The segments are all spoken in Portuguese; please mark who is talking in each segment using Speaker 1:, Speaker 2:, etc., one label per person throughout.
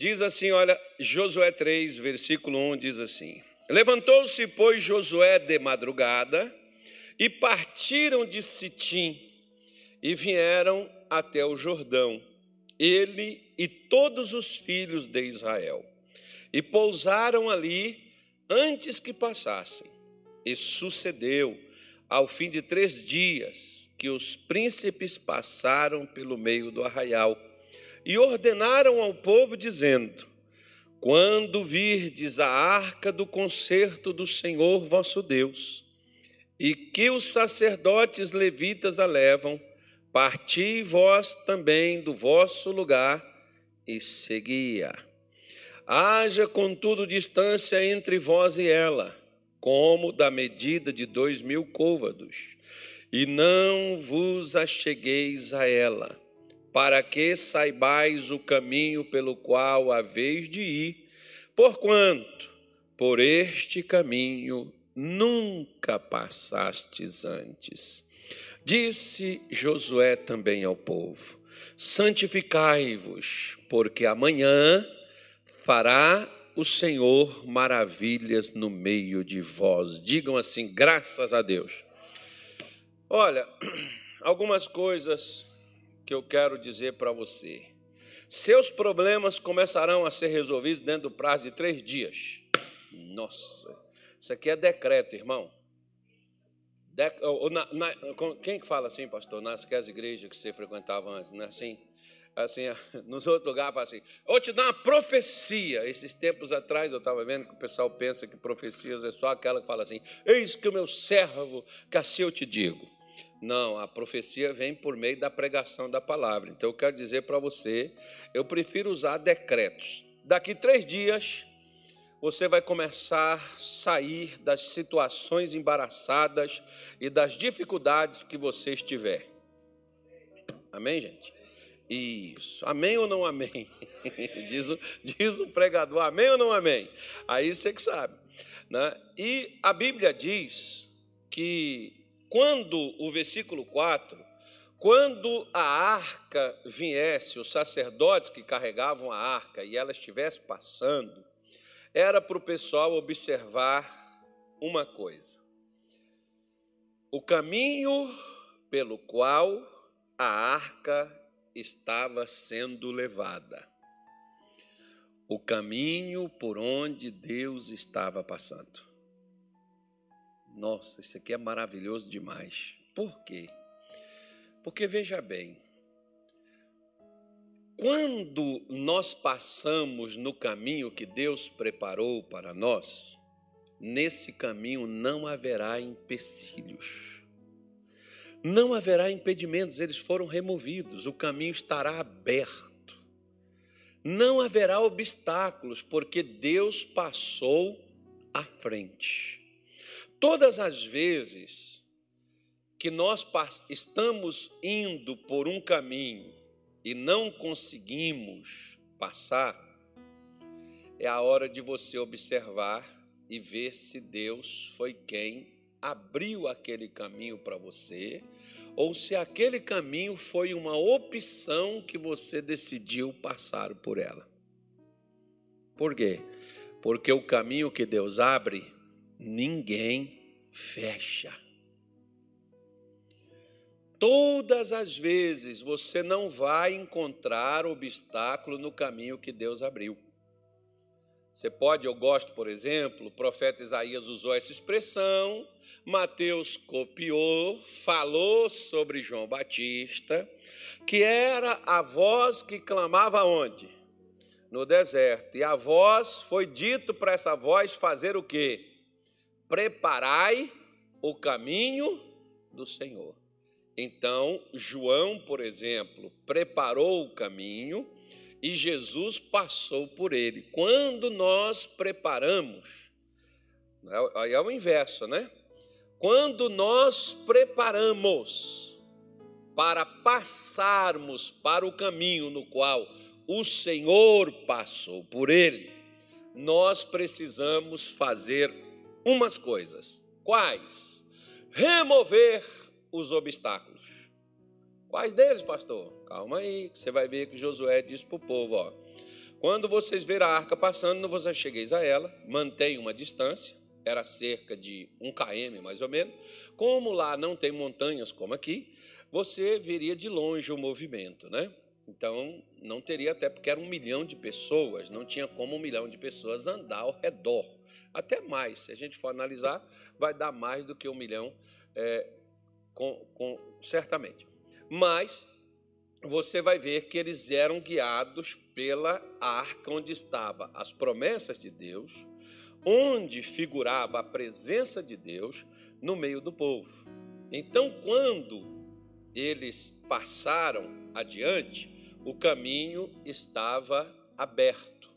Speaker 1: Diz assim, olha, Josué 3, versículo 1 diz assim: Levantou-se, pois, Josué de madrugada, e partiram de Sitim, e vieram até o Jordão, ele e todos os filhos de Israel, e pousaram ali antes que passassem. E sucedeu, ao fim de três dias, que os príncipes passaram pelo meio do arraial e ordenaram ao povo, dizendo: Quando virdes a arca do concerto do Senhor vosso Deus, e que os sacerdotes levitas a levam, parti vós também do vosso lugar e seguia. Haja, contudo, distância entre vós e ela, como da medida de dois mil côvados, e não vos achegueis a ela para que saibais o caminho pelo qual haveis de ir, porquanto por este caminho nunca passastes antes. Disse Josué também ao povo: Santificai-vos, porque amanhã fará o Senhor maravilhas no meio de vós. Digam assim, graças a Deus. Olha, algumas coisas que eu quero dizer para você. Seus problemas começarão a ser resolvidos dentro do prazo de três dias. Nossa, isso aqui é decreto, irmão. De, ou, na, na, quem que fala assim, pastor? Nas que as igrejas que você frequentava antes, não é assim? Assim, nos outros lugares, fala assim: vou te dar uma profecia. Esses tempos atrás eu estava vendo que o pessoal pensa que profecias é só aquela que fala assim: Eis que o meu servo, que assim eu te digo. Não, a profecia vem por meio da pregação da palavra. Então eu quero dizer para você, eu prefiro usar decretos. Daqui três dias, você vai começar a sair das situações embaraçadas e das dificuldades que você estiver. Amém, gente? Isso. Amém ou não amém? diz, o, diz o pregador, amém ou não amém? Aí você que sabe. Né? E a Bíblia diz que quando o versículo 4, quando a arca viesse, os sacerdotes que carregavam a arca e ela estivesse passando, era para o pessoal observar uma coisa: o caminho pelo qual a arca estava sendo levada, o caminho por onde Deus estava passando. Nossa, isso aqui é maravilhoso demais. Por quê? Porque veja bem, quando nós passamos no caminho que Deus preparou para nós, nesse caminho não haverá empecilhos, não haverá impedimentos, eles foram removidos, o caminho estará aberto, não haverá obstáculos, porque Deus passou à frente. Todas as vezes que nós estamos indo por um caminho e não conseguimos passar, é a hora de você observar e ver se Deus foi quem abriu aquele caminho para você, ou se aquele caminho foi uma opção que você decidiu passar por ela. Por quê? Porque o caminho que Deus abre ninguém fecha. Todas as vezes você não vai encontrar obstáculo no caminho que Deus abriu. Você pode, eu gosto, por exemplo, o profeta Isaías usou essa expressão, Mateus copiou, falou sobre João Batista, que era a voz que clamava onde? No deserto. E a voz foi dito para essa voz fazer o quê? Preparai o caminho do Senhor. Então, João, por exemplo, preparou o caminho e Jesus passou por ele. Quando nós preparamos, aí é o inverso, né? Quando nós preparamos para passarmos para o caminho no qual o Senhor passou por ele, nós precisamos fazer umas coisas. Quais? Remover os obstáculos. Quais deles, pastor? Calma aí, você vai ver que Josué disse para o povo: ó, Quando vocês verem a arca passando, não vos achegueis a ela, mantenha uma distância, era cerca de um km mais ou menos. Como lá não tem montanhas como aqui, você veria de longe o movimento, né? Então, não teria até porque era um milhão de pessoas, não tinha como um milhão de pessoas andar ao redor. Até mais, se a gente for analisar, vai dar mais do que um milhão, é, com, com, certamente. Mas você vai ver que eles eram guiados pela arca onde estavam as promessas de Deus, onde figurava a presença de Deus no meio do povo. Então, quando eles passaram adiante, o caminho estava aberto.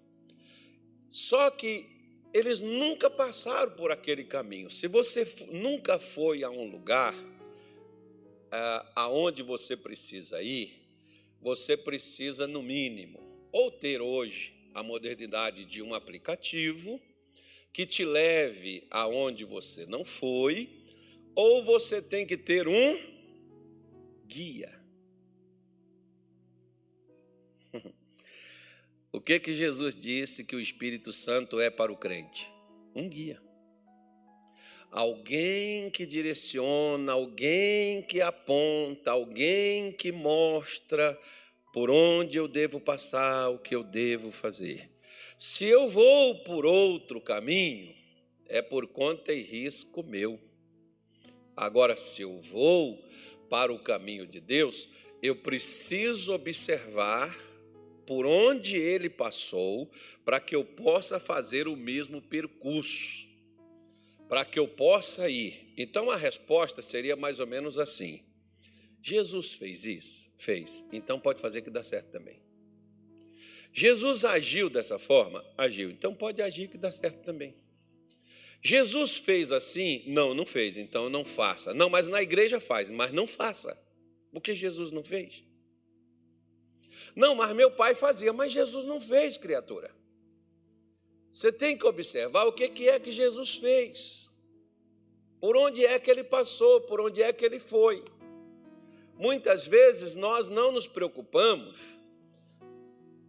Speaker 1: Só que eles nunca passaram por aquele caminho. Se você nunca foi a um lugar uh, aonde você precisa ir, você precisa, no mínimo, ou ter hoje a modernidade de um aplicativo que te leve aonde você não foi, ou você tem que ter um guia. O que que Jesus disse que o Espírito Santo é para o crente? Um guia. Alguém que direciona, alguém que aponta, alguém que mostra por onde eu devo passar, o que eu devo fazer. Se eu vou por outro caminho, é por conta e risco meu. Agora, se eu vou para o caminho de Deus, eu preciso observar por onde ele passou, para que eu possa fazer o mesmo percurso, para que eu possa ir. Então a resposta seria mais ou menos assim: Jesus fez isso? Fez. Então pode fazer que dá certo também. Jesus agiu dessa forma? Agiu. Então pode agir que dá certo também. Jesus fez assim? Não, não fez. Então não faça. Não, mas na igreja faz, mas não faça. Porque Jesus não fez. Não, mas meu pai fazia, mas Jesus não fez, criatura. Você tem que observar o que é que Jesus fez, por onde é que ele passou, por onde é que ele foi. Muitas vezes nós não nos preocupamos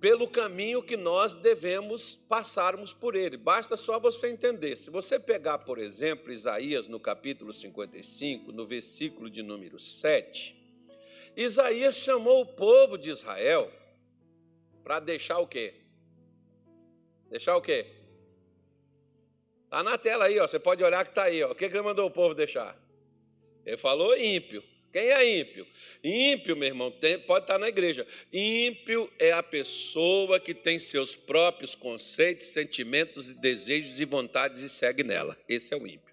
Speaker 1: pelo caminho que nós devemos passarmos por ele. Basta só você entender. Se você pegar, por exemplo, Isaías no capítulo 55, no versículo de número 7, Isaías chamou o povo de Israel para deixar o quê? Deixar o quê? Está na tela aí, ó. Você pode olhar que está aí. Ó. O que, que ele mandou o povo deixar? Ele falou ímpio. Quem é ímpio? Ímpio, meu irmão, tem, pode estar na igreja. Ímpio é a pessoa que tem seus próprios conceitos, sentimentos desejos e vontades e segue nela. Esse é o ímpio.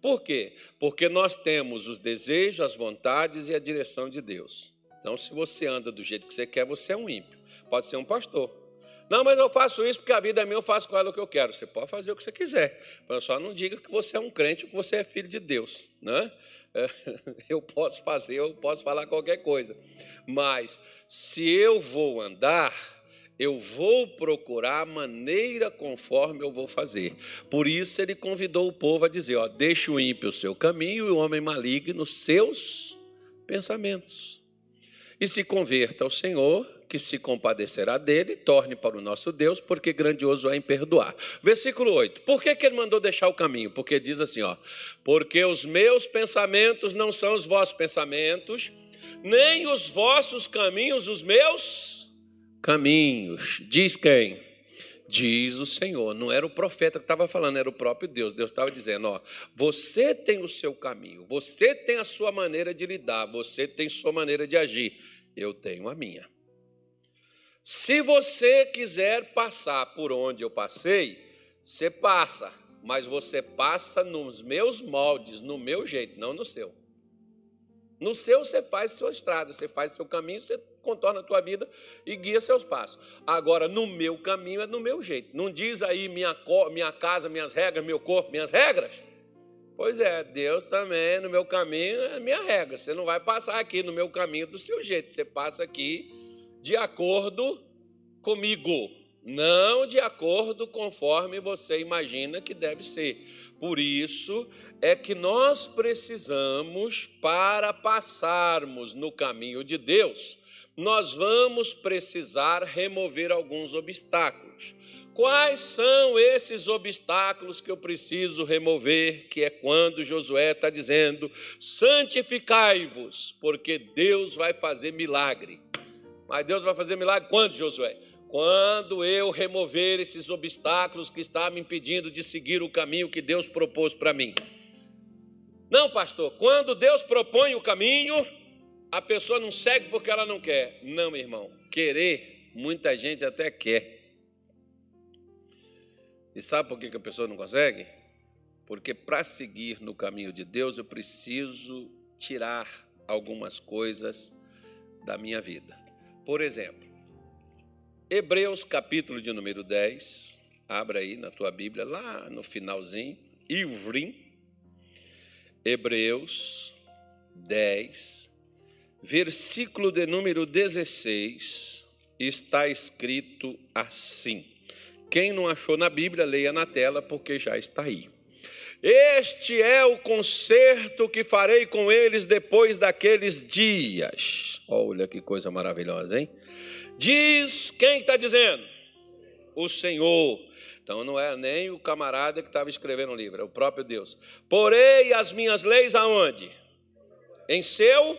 Speaker 1: Por quê? Porque nós temos os desejos, as vontades e a direção de Deus. Então, se você anda do jeito que você quer, você é um ímpio. Pode ser um pastor. Não, mas eu faço isso porque a vida é minha, eu faço com ela o que eu quero. Você pode fazer o que você quiser. Mas só não diga que você é um crente ou que você é filho de Deus. Né? Eu posso fazer, eu posso falar qualquer coisa. Mas se eu vou andar, eu vou procurar a maneira conforme eu vou fazer. Por isso ele convidou o povo a dizer: ó, deixe o ímpio o seu caminho e o homem maligno seus pensamentos. E se converta ao Senhor, que se compadecerá dele, torne para o nosso Deus, porque grandioso é em perdoar. Versículo 8. Por que, que ele mandou deixar o caminho? Porque diz assim, ó: Porque os meus pensamentos não são os vossos pensamentos, nem os vossos caminhos os meus caminhos. Diz quem? Diz o Senhor. Não era o profeta que estava falando, era o próprio Deus. Deus estava dizendo: ó, você tem o seu caminho, você tem a sua maneira de lidar, você tem sua maneira de agir. Eu tenho a minha. Se você quiser passar por onde eu passei, você passa, mas você passa nos meus moldes, no meu jeito, não no seu. No seu você faz sua estrada, você faz seu caminho, você contorna a tua vida e guia seus passos. Agora, no meu caminho é no meu jeito. Não diz aí minha, minha casa, minhas regras, meu corpo, minhas regras. Pois é, Deus também, no meu caminho, é minha regra. Você não vai passar aqui no meu caminho do seu jeito. Você passa aqui de acordo comigo, não de acordo conforme você imagina que deve ser. Por isso é que nós precisamos, para passarmos no caminho de Deus, nós vamos precisar remover alguns obstáculos. Quais são esses obstáculos que eu preciso remover? Que é quando Josué está dizendo: santificai-vos, porque Deus vai fazer milagre. Mas Deus vai fazer milagre quando, Josué? Quando eu remover esses obstáculos que está me impedindo de seguir o caminho que Deus propôs para mim. Não, pastor, quando Deus propõe o caminho, a pessoa não segue porque ela não quer. Não, meu irmão, querer, muita gente até quer. E sabe por que a pessoa não consegue? Porque para seguir no caminho de Deus eu preciso tirar algumas coisas da minha vida. Por exemplo, Hebreus capítulo de número 10, abra aí na tua Bíblia, lá no finalzinho, Ivrim, Hebreus 10, versículo de número 16, está escrito assim. Quem não achou na Bíblia, leia na tela, porque já está aí. Este é o concerto que farei com eles depois daqueles dias. Olha que coisa maravilhosa, hein? Diz quem está dizendo? O Senhor. Então não é nem o camarada que estava escrevendo o livro, é o próprio Deus. Porei as minhas leis aonde? Em seu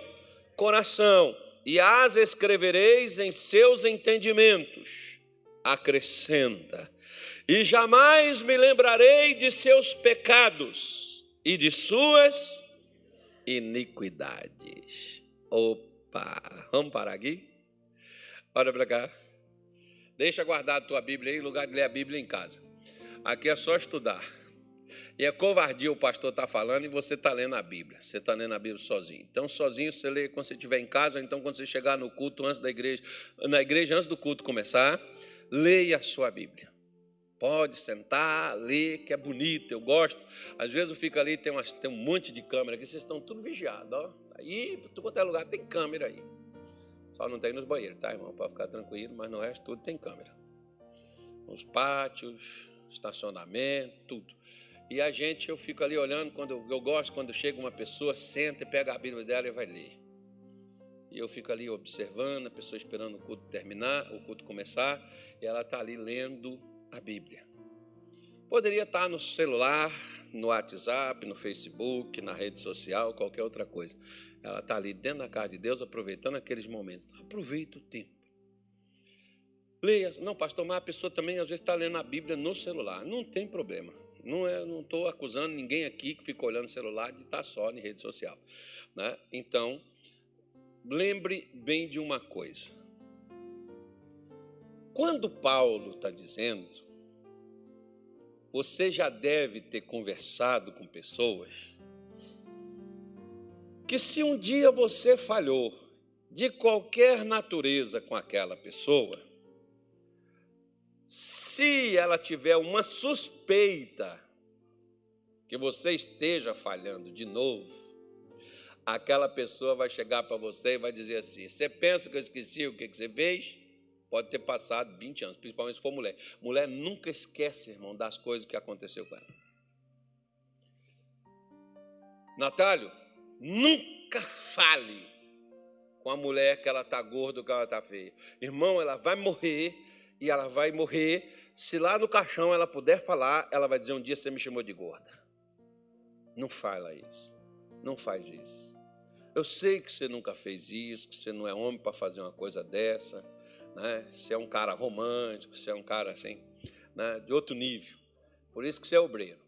Speaker 1: coração, e as escrevereis em seus entendimentos acrescenta: E jamais me lembrarei de seus pecados e de suas iniquidades. Opa, vamos parar aqui? Olha para cá. Deixa guardar a tua Bíblia aí, em lugar de ler a Bíblia em casa. Aqui é só estudar. E é covardia o pastor estar tá falando e você está lendo a Bíblia. Você está lendo a Bíblia sozinho. Então, sozinho você lê quando você estiver em casa, ou então quando você chegar no culto antes da igreja, na igreja antes do culto começar leia a sua Bíblia. Pode sentar, ler, que é bonito, eu gosto. Às vezes eu fico ali, tem, umas, tem um monte de câmera aqui, vocês estão tudo vigiados, ó. Aí, tudo quanto é lugar, tem câmera aí. Só não tem nos banheiros, tá, irmão? Pode ficar tranquilo, mas no resto tudo tem câmera. Nos pátios, estacionamento, tudo. E a gente, eu fico ali olhando, quando eu, eu gosto, quando chega uma pessoa, senta e pega a Bíblia dela e vai ler. E eu fico ali observando, a pessoa esperando o culto terminar, o culto começar, e ela está ali lendo a Bíblia. Poderia estar tá no celular, no WhatsApp, no Facebook, na rede social, qualquer outra coisa. Ela está ali dentro da casa de Deus, aproveitando aqueles momentos. Aproveita o tempo. Leia. Não, pastor, mas a pessoa também às vezes está lendo a Bíblia no celular. Não tem problema. Não é, não estou acusando ninguém aqui que fica olhando o celular de estar tá só em rede social. Né? Então, lembre bem de uma coisa. Quando Paulo está dizendo, você já deve ter conversado com pessoas que, se um dia você falhou de qualquer natureza com aquela pessoa, se ela tiver uma suspeita que você esteja falhando de novo, aquela pessoa vai chegar para você e vai dizer assim: Você pensa que eu esqueci o que você fez? Pode ter passado 20 anos, principalmente se for mulher. Mulher nunca esquece, irmão, das coisas que aconteceu com ela. Natálio, nunca fale com a mulher que ela está gorda ou que ela está feia. Irmão, ela vai morrer e ela vai morrer. Se lá no caixão ela puder falar, ela vai dizer: Um dia você me chamou de gorda. Não fala isso. Não faz isso. Eu sei que você nunca fez isso, que você não é homem para fazer uma coisa dessa, né? Você é um cara romântico, você é um cara assim, né? de outro nível. Por isso que você é obreiro,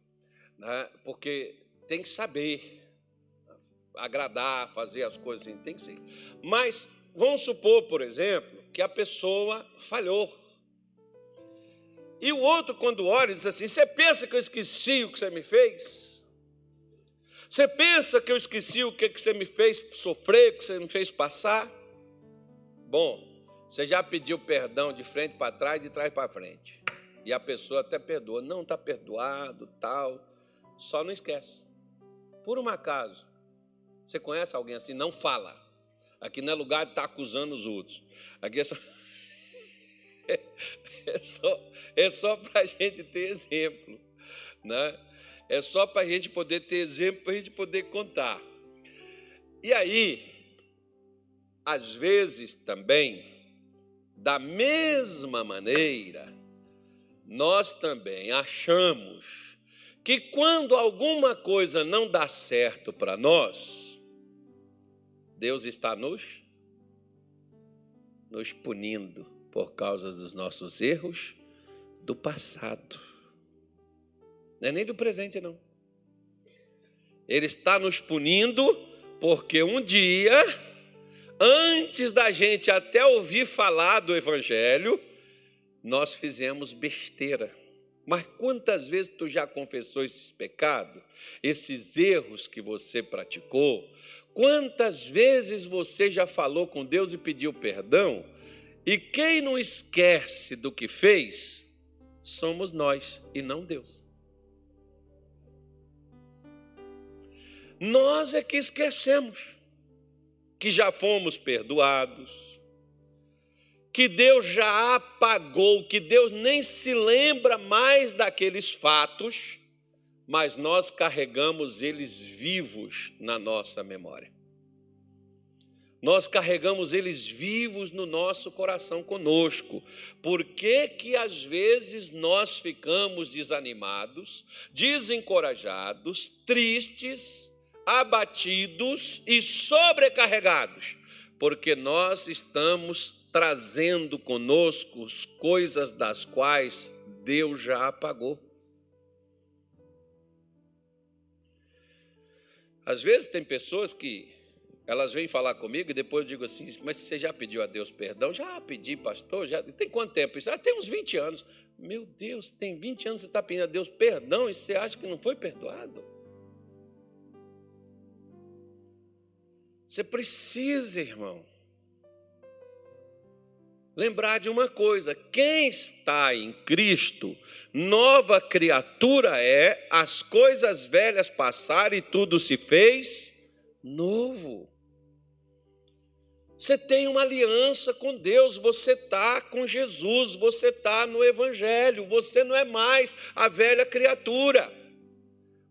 Speaker 1: né? Porque tem que saber agradar, fazer as coisas assim, tem que ser. Mas vamos supor, por exemplo, que a pessoa falhou. E o outro, quando olha, diz assim: Você pensa que eu esqueci o que você me fez? Você pensa que eu esqueci o que você me fez sofrer, o que você me fez passar? Bom, você já pediu perdão de frente para trás, de trás para frente. E a pessoa até perdoa. Não, está perdoado, tal. Só não esquece. Por um acaso, você conhece alguém assim? Não fala. Aqui não é lugar de estar tá acusando os outros. Aqui é só. É só, é só para a gente ter exemplo. Né? É só para a gente poder ter exemplo, para a gente poder contar. E aí, às vezes também, da mesma maneira, nós também achamos que quando alguma coisa não dá certo para nós, Deus está nos nos punindo por causa dos nossos erros do passado. Não é nem do presente, não. Ele está nos punindo porque um dia, antes da gente até ouvir falar do Evangelho, nós fizemos besteira. Mas quantas vezes tu já confessou esses pecados, esses erros que você praticou? Quantas vezes você já falou com Deus e pediu perdão? E quem não esquece do que fez, somos nós e não Deus. Nós é que esquecemos que já fomos perdoados, que Deus já apagou, que Deus nem se lembra mais daqueles fatos mas nós carregamos eles vivos na nossa memória. Nós carregamos eles vivos no nosso coração conosco. Por que que às vezes nós ficamos desanimados, desencorajados, tristes, abatidos e sobrecarregados? Porque nós estamos trazendo conosco coisas das quais Deus já apagou. Às vezes tem pessoas que elas vêm falar comigo e depois eu digo assim, mas você já pediu a Deus perdão? Já pedi, pastor. Já tem quanto tempo isso? Ah, tem uns 20 anos. Meu Deus, tem 20 anos que você está pedindo a Deus perdão e você acha que não foi perdoado? Você precisa, irmão, lembrar de uma coisa: quem está em Cristo, nova criatura é, as coisas velhas passaram e tudo se fez novo. Você tem uma aliança com Deus, você está com Jesus, você está no Evangelho, você não é mais a velha criatura,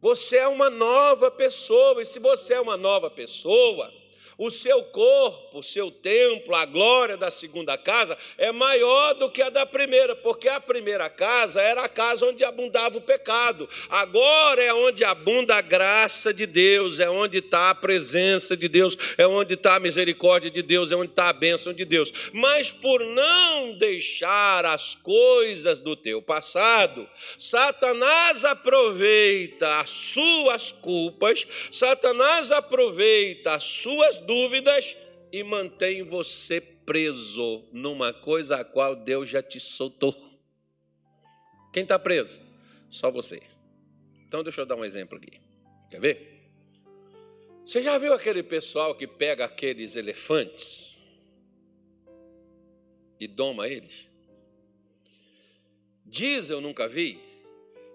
Speaker 1: você é uma nova pessoa, e se você é uma nova pessoa, o seu corpo, o seu templo, a glória da segunda casa é maior do que a da primeira, porque a primeira casa era a casa onde abundava o pecado. Agora é onde abunda a graça de Deus, é onde está a presença de Deus, é onde está a misericórdia de Deus, é onde está a bênção de Deus. Mas por não deixar as coisas do teu passado, Satanás aproveita as suas culpas, Satanás aproveita as suas dúvidas e mantém você preso numa coisa a qual Deus já te soltou. Quem está preso? Só você. Então deixa eu dar um exemplo aqui. Quer ver? Você já viu aquele pessoal que pega aqueles elefantes e doma eles? Diz, eu nunca vi,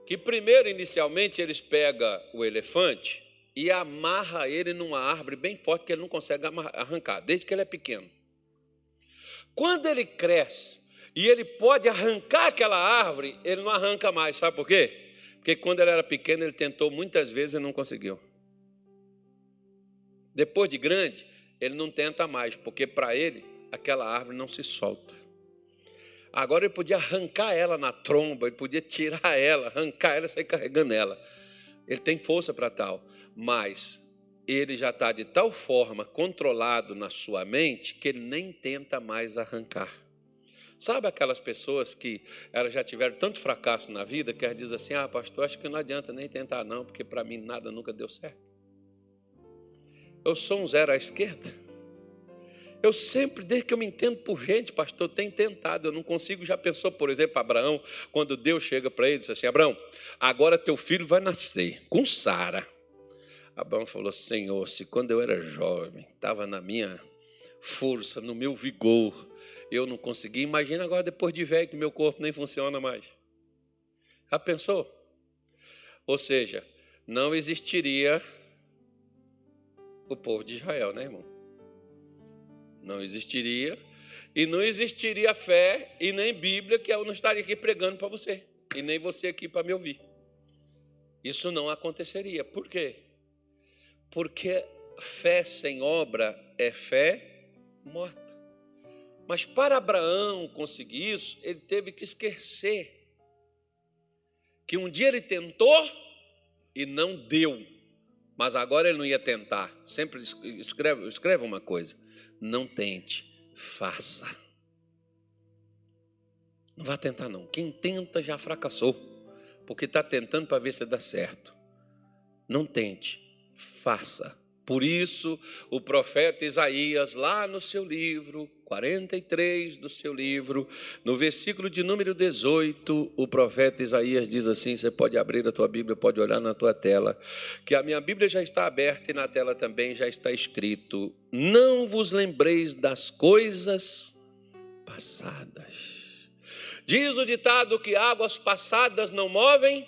Speaker 1: que primeiro, inicialmente, eles pegam o elefante e amarra ele numa árvore bem forte que ele não consegue arrancar, desde que ele é pequeno. Quando ele cresce e ele pode arrancar aquela árvore, ele não arranca mais, sabe por quê? Porque quando ele era pequeno, ele tentou muitas vezes e não conseguiu. Depois de grande, ele não tenta mais, porque para ele aquela árvore não se solta. Agora ele podia arrancar ela na tromba, ele podia tirar ela, arrancar ela e sair carregando ela. Ele tem força para tal mas ele já está de tal forma controlado na sua mente que ele nem tenta mais arrancar. Sabe aquelas pessoas que elas já tiveram tanto fracasso na vida que elas dizem assim: ah, pastor, acho que não adianta nem tentar, não, porque para mim nada nunca deu certo. Eu sou um zero à esquerda. Eu sempre, desde que eu me entendo por gente, pastor, tenho tentado, eu não consigo. Já pensou, por exemplo, Abraão, quando Deus chega para ele e diz assim: Abraão, agora teu filho vai nascer com Sara. Abraão falou: Senhor, se quando eu era jovem, estava na minha força, no meu vigor, eu não consegui, imagina agora depois de velho que meu corpo nem funciona mais. Já pensou? Ou seja, não existiria o povo de Israel, né, irmão? Não existiria, e não existiria fé e nem Bíblia, que eu não estaria aqui pregando para você, e nem você aqui para me ouvir. Isso não aconteceria. Por quê? Porque fé sem obra é fé morta. Mas para Abraão conseguir isso, ele teve que esquecer que um dia ele tentou e não deu, mas agora ele não ia tentar. Sempre escreve, escreve uma coisa: não tente, faça. Não vá tentar, não. Quem tenta já fracassou, porque está tentando para ver se dá certo. Não tente, faça. Por isso, o profeta Isaías, lá no seu livro, 43 do seu livro, no versículo de número 18, o profeta Isaías diz assim: você pode abrir a tua Bíblia, pode olhar na tua tela, que a minha Bíblia já está aberta e na tela também já está escrito: Não vos lembreis das coisas passadas. Diz o ditado que águas passadas não movem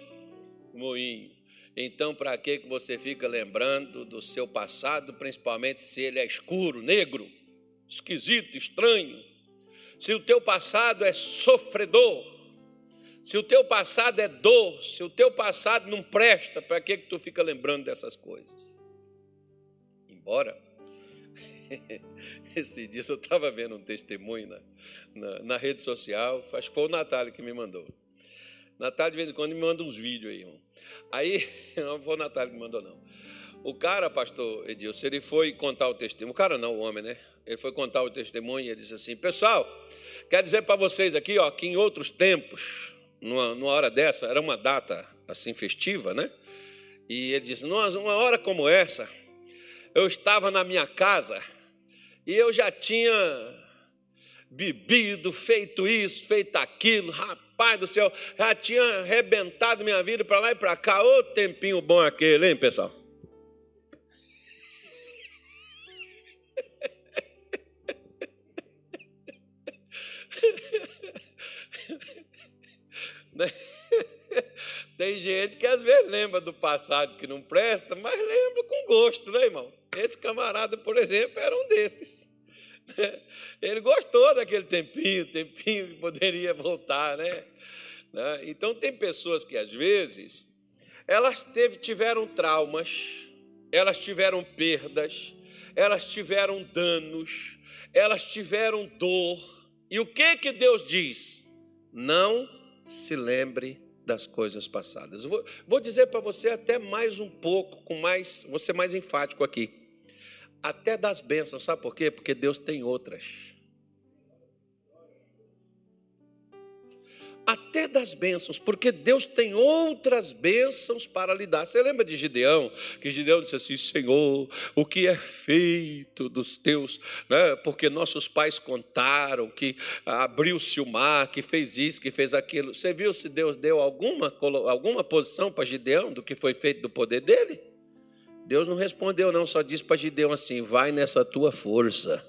Speaker 1: moinho. Então, para que você fica lembrando do seu passado, principalmente se ele é escuro, negro, esquisito, estranho? Se o teu passado é sofredor, se o teu passado é dor, se o teu passado não presta, para que, tu fica lembrando dessas coisas? Embora, esse dia eu estava vendo um testemunho na, na, na, rede social, acho que foi o Natália que me mandou. Natália, de vez em quando, me manda uns vídeos aí, irmão. Aí, não foi o Natália que mandou, não. O cara, pastor Edilson, ele foi contar o testemunho. O cara não, o homem, né? Ele foi contar o testemunho e ele disse assim: Pessoal, quero dizer para vocês aqui, ó, que em outros tempos, numa, numa hora dessa, era uma data assim festiva, né? E ele disse: Numa hora como essa, eu estava na minha casa e eu já tinha bebido, feito isso, feito aquilo, rapaz do céu, já tinha arrebentado minha vida para lá e para cá. Ô tempinho bom aquele, hein, pessoal? Tem gente que às vezes lembra do passado que não presta, mas lembra com gosto, né, irmão? Esse camarada, por exemplo, era um desses. Ele gostou daquele tempinho, tempinho que poderia voltar, né? né? Então tem pessoas que às vezes elas teve, tiveram traumas, elas tiveram perdas, elas tiveram danos, elas tiveram dor. E o que que Deus diz? Não se lembre das coisas passadas. Vou, vou dizer para você até mais um pouco, com mais, ser mais enfático aqui até das bênçãos. Sabe por quê? Porque Deus tem outras. Até das bênçãos, porque Deus tem outras bênçãos para lhe dar. Você lembra de Gideão? Que Gideão disse assim: Senhor, o que é feito dos teus, né? porque nossos pais contaram que abriu-se o mar, que fez isso, que fez aquilo. Você viu se Deus deu alguma, alguma posição para Gideão do que foi feito do poder dele? Deus não respondeu, não, só disse para Gideão assim: vai nessa tua força.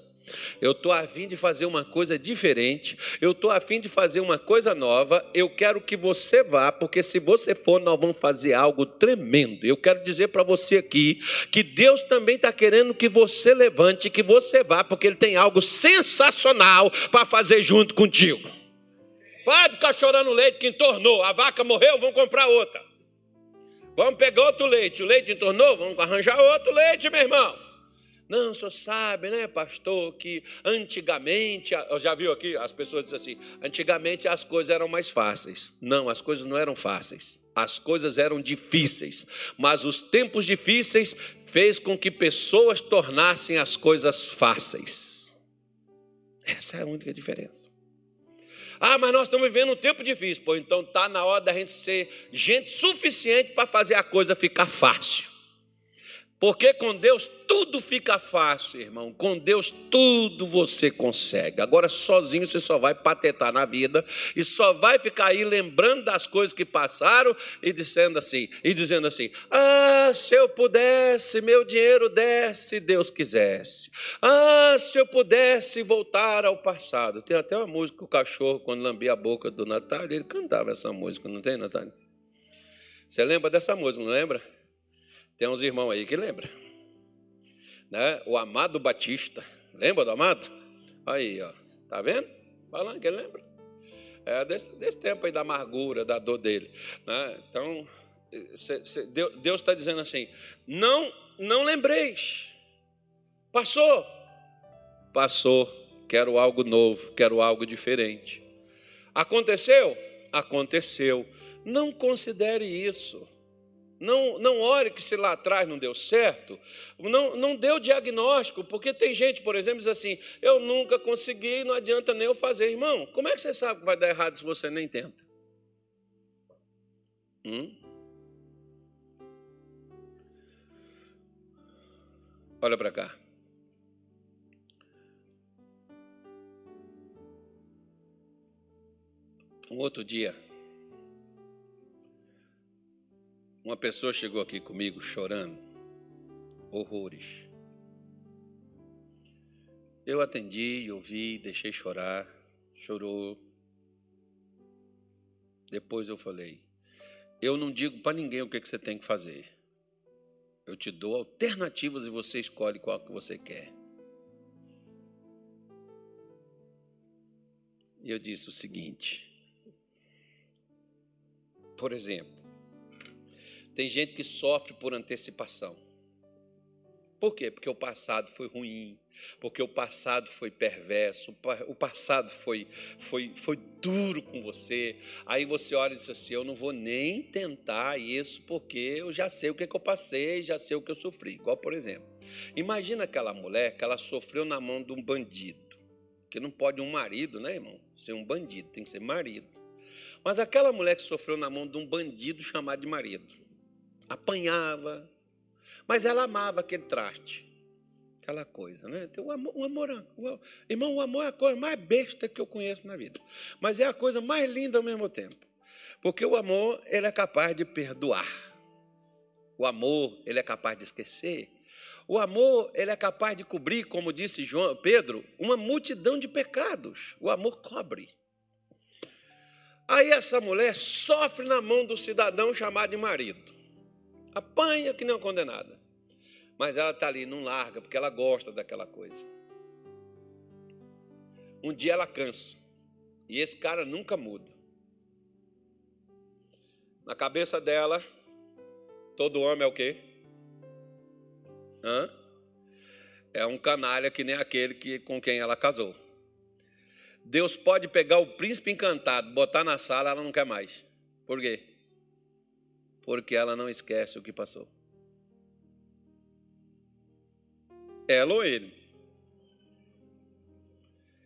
Speaker 1: Eu estou a fim de fazer uma coisa diferente, eu estou a fim de fazer uma coisa nova. Eu quero que você vá, porque se você for, nós vamos fazer algo tremendo. Eu quero dizer para você aqui que Deus também está querendo que você levante, que você vá, porque Ele tem algo sensacional para fazer junto contigo. Pode ficar chorando leite que entornou, a vaca morreu, vamos comprar outra. Vamos pegar outro leite. O leite entornou? Vamos arranjar outro leite, meu irmão. Não, o senhor sabe, né, pastor, que antigamente, já viu aqui, as pessoas dizem assim, antigamente as coisas eram mais fáceis. Não, as coisas não eram fáceis. As coisas eram difíceis. Mas os tempos difíceis fez com que pessoas tornassem as coisas fáceis. Essa é a única diferença. Ah, mas nós estamos vivendo um tempo difícil. Pô, então está na hora da gente ser gente suficiente para fazer a coisa ficar fácil. Porque com Deus tudo fica fácil, irmão. Com Deus tudo você consegue. Agora sozinho você só vai patetar na vida e só vai ficar aí lembrando das coisas que passaram e dizendo assim, e dizendo assim: "Ah, se eu pudesse, meu dinheiro desse, se Deus quisesse. Ah, se eu pudesse voltar ao passado". Tem até uma música o cachorro quando lambia a boca do Natália, ele cantava essa música, não tem, Natália? Você lembra dessa música, não lembra? Tem uns irmãos aí que lembram. Né? O Amado Batista. Lembra do Amado? Aí, ó. Tá vendo? Falando que ele lembra. É desse, desse tempo aí da amargura, da dor dele. Né? Então, cê, cê, Deus está dizendo assim: não, não lembreis. Passou. passou, quero algo novo, quero algo diferente. Aconteceu? Aconteceu. Não considere isso. Não, não ore que se lá atrás não deu certo, não, não deu diagnóstico, porque tem gente, por exemplo, diz assim: eu nunca consegui, não adianta nem eu fazer. Irmão, como é que você sabe que vai dar errado se você nem tenta? Hum? Olha para cá. Um outro dia, uma pessoa chegou aqui comigo chorando, horrores. Eu atendi, ouvi, deixei chorar, chorou. Depois eu falei: eu não digo para ninguém o que você tem que fazer. Eu te dou alternativas e você escolhe qual que você quer. E eu disse o seguinte: por exemplo, tem gente que sofre por antecipação. Por quê? Porque o passado foi ruim, porque o passado foi perverso, o passado foi, foi, foi duro com você. Aí você olha e diz assim: Eu não vou nem tentar isso, porque eu já sei o que, é que eu passei, já sei o que eu sofri. Igual, por exemplo, imagina aquela mulher que ela sofreu na mão de um bandido, que não pode um marido, né, irmão? Ser um bandido, tem que ser marido. Mas aquela mulher que sofreu na mão de um bandido chamado de marido, apanhava, mas ela amava aquele traste, aquela coisa, né? Então, o amor, o amor, o, irmão, o amor é a coisa mais besta que eu conheço na vida, mas é a coisa mais linda ao mesmo tempo, porque o amor ele é capaz de perdoar, o amor ele é capaz de esquecer, o amor ele é capaz de cobrir, como disse João, Pedro, uma multidão de pecados. O amor cobre. Aí essa mulher sofre na mão do cidadão chamado de marido. Apanha que nem uma condenada. Mas ela está ali, não larga, porque ela gosta daquela coisa. Um dia ela cansa. E esse cara nunca muda. Na cabeça dela, todo homem é o quê? Hã? É um canalha que nem aquele que, com quem ela casou. Deus pode pegar o príncipe encantado, botar na sala, ela não quer mais. Por quê? Porque ela não esquece o que passou. Ela ou ele.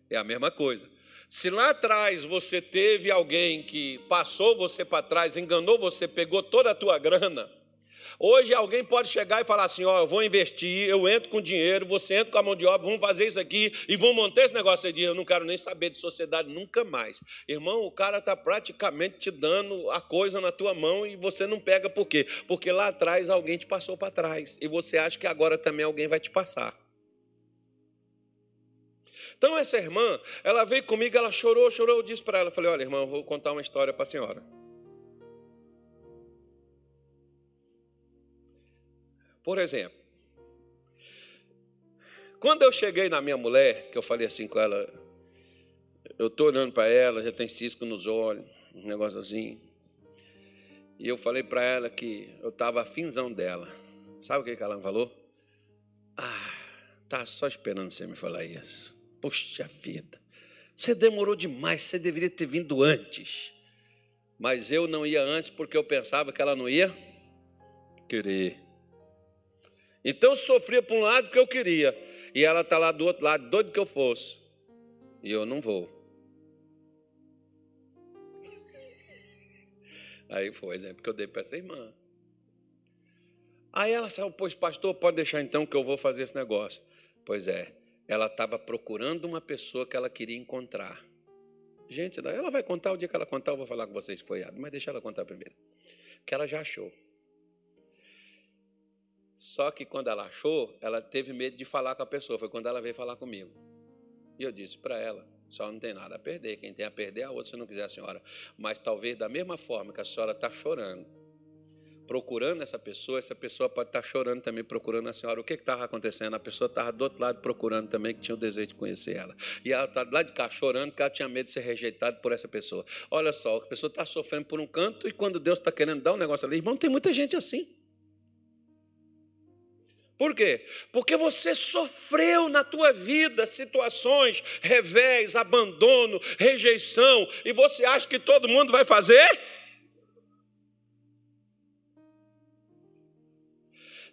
Speaker 1: É a mesma coisa. Se lá atrás você teve alguém que passou você para trás, enganou você, pegou toda a tua grana, Hoje alguém pode chegar e falar assim: ó, eu vou investir, eu entro com dinheiro, você entra com a mão de obra, vamos fazer isso aqui e vamos montar esse negócio aí. Eu não quero nem saber de sociedade nunca mais. Irmão, o cara está praticamente te dando a coisa na tua mão e você não pega por quê? Porque lá atrás alguém te passou para trás e você acha que agora também alguém vai te passar. Então essa irmã, ela veio comigo, ela chorou, chorou, eu disse para ela, falei, olha irmã, eu vou contar uma história para a senhora. Por exemplo, quando eu cheguei na minha mulher, que eu falei assim com ela, eu estou olhando para ela, já tem cisco nos olhos, um negócio assim. E eu falei para ela que eu estava afinzão dela. Sabe o que, ela me falou? Ah, tá só esperando você me falar isso. Puxa vida, você demorou demais, você deveria ter vindo antes. Mas eu não ia antes porque eu pensava que ela não ia querer. Então eu sofria por um lado que eu queria, e ela está lá do outro lado, doido que eu fosse, e eu não vou. Aí foi o exemplo que eu dei para essa irmã. Aí ela saiu, pois pastor, pode deixar então que eu vou fazer esse negócio. Pois é, ela estava procurando uma pessoa que ela queria encontrar. Gente, ela vai contar o dia que ela contar, eu vou falar com vocês foi mas deixa ela contar primeiro. Que ela já achou. Só que quando ela achou, ela teve medo de falar com a pessoa. Foi quando ela veio falar comigo. E eu disse para ela: só não tem nada a perder. Quem tem a perder é a outra, se não quiser a senhora. Mas talvez da mesma forma que a senhora está chorando, procurando essa pessoa, essa pessoa pode estar tá chorando também, procurando a senhora. O que estava acontecendo? A pessoa estava do outro lado procurando também, que tinha o desejo de conhecer ela. E ela está lá de cá chorando, porque ela tinha medo de ser rejeitada por essa pessoa. Olha só, a pessoa está sofrendo por um canto e quando Deus está querendo dar um negócio ali, irmão, tem muita gente assim. Por quê? Porque você sofreu na tua vida situações, revés, abandono, rejeição, e você acha que todo mundo vai fazer?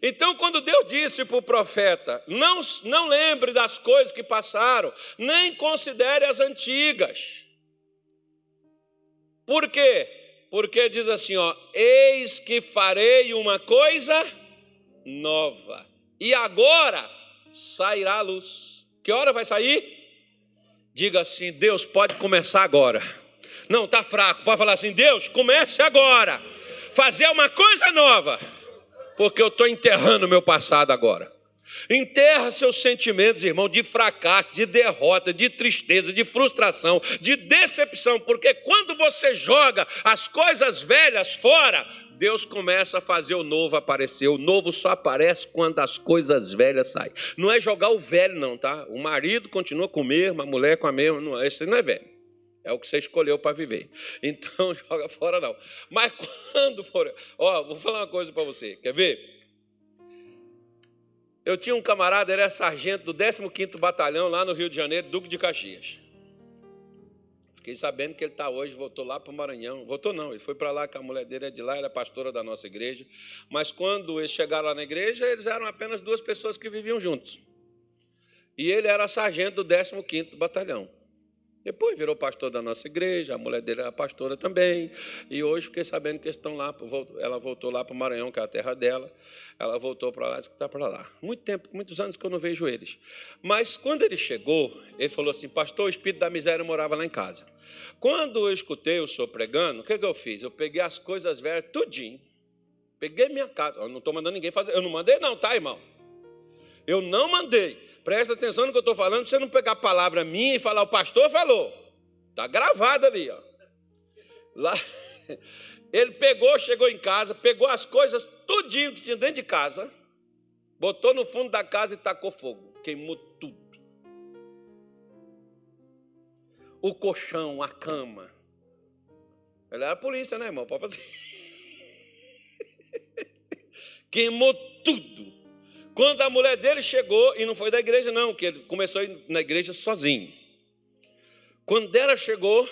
Speaker 1: Então, quando Deus disse para o profeta: não, não lembre das coisas que passaram, nem considere as antigas. Por quê? Porque diz assim: ó, eis que farei uma coisa nova, e agora sairá a luz. Que hora vai sair? Diga assim: Deus pode começar agora. Não, está fraco. Pode falar assim: Deus, comece agora. Fazer uma coisa nova porque eu estou enterrando o meu passado agora. Enterra seus sentimentos, irmão, de fracasso, de derrota, de tristeza, de frustração, de decepção, porque quando você joga as coisas velhas fora, Deus começa a fazer o novo aparecer. O novo só aparece quando as coisas velhas saem. Não é jogar o velho, não, tá? O marido continua com o mesmo, a mulher com a mesma. Não, esse não é velho. É o que você escolheu para viver. Então, joga fora não. Mas quando. Ó, vou falar uma coisa para você. Quer ver? Eu tinha um camarada, ele é sargento do 15º Batalhão, lá no Rio de Janeiro, Duque de Caxias. Fiquei sabendo que ele está hoje, voltou lá para o Maranhão. Voltou não, ele foi para lá, que a mulher dele é de lá, ela é pastora da nossa igreja. Mas quando eles chegaram lá na igreja, eles eram apenas duas pessoas que viviam juntos. E ele era sargento do 15º Batalhão. Depois virou pastor da nossa igreja, a mulher dele era pastora também. E hoje fiquei sabendo que estão lá, ela voltou lá para o Maranhão, que é a terra dela. Ela voltou para lá, disse que está para lá. Muito tempo, muitos anos que eu não vejo eles. Mas quando ele chegou, ele falou assim: Pastor, o espírito da miséria morava lá em casa. Quando eu escutei o senhor pregando, o que, que eu fiz? Eu peguei as coisas velhas, tudinho. Peguei minha casa. Eu não estou mandando ninguém fazer. Eu não mandei, não, tá, irmão? Eu não mandei. Presta atenção no que eu estou falando, você não pegar a palavra minha e falar, o pastor falou. Está gravado ali, ó. Lá, ele pegou, chegou em casa, pegou as coisas, tudinho que tinha dentro de casa, botou no fundo da casa e tacou fogo. Queimou tudo. O colchão, a cama. Ele era polícia, né, irmão? Pode fazer. Queimou tudo. Quando a mulher dele chegou, e não foi da igreja, não, que ele começou na igreja sozinho. Quando ela chegou,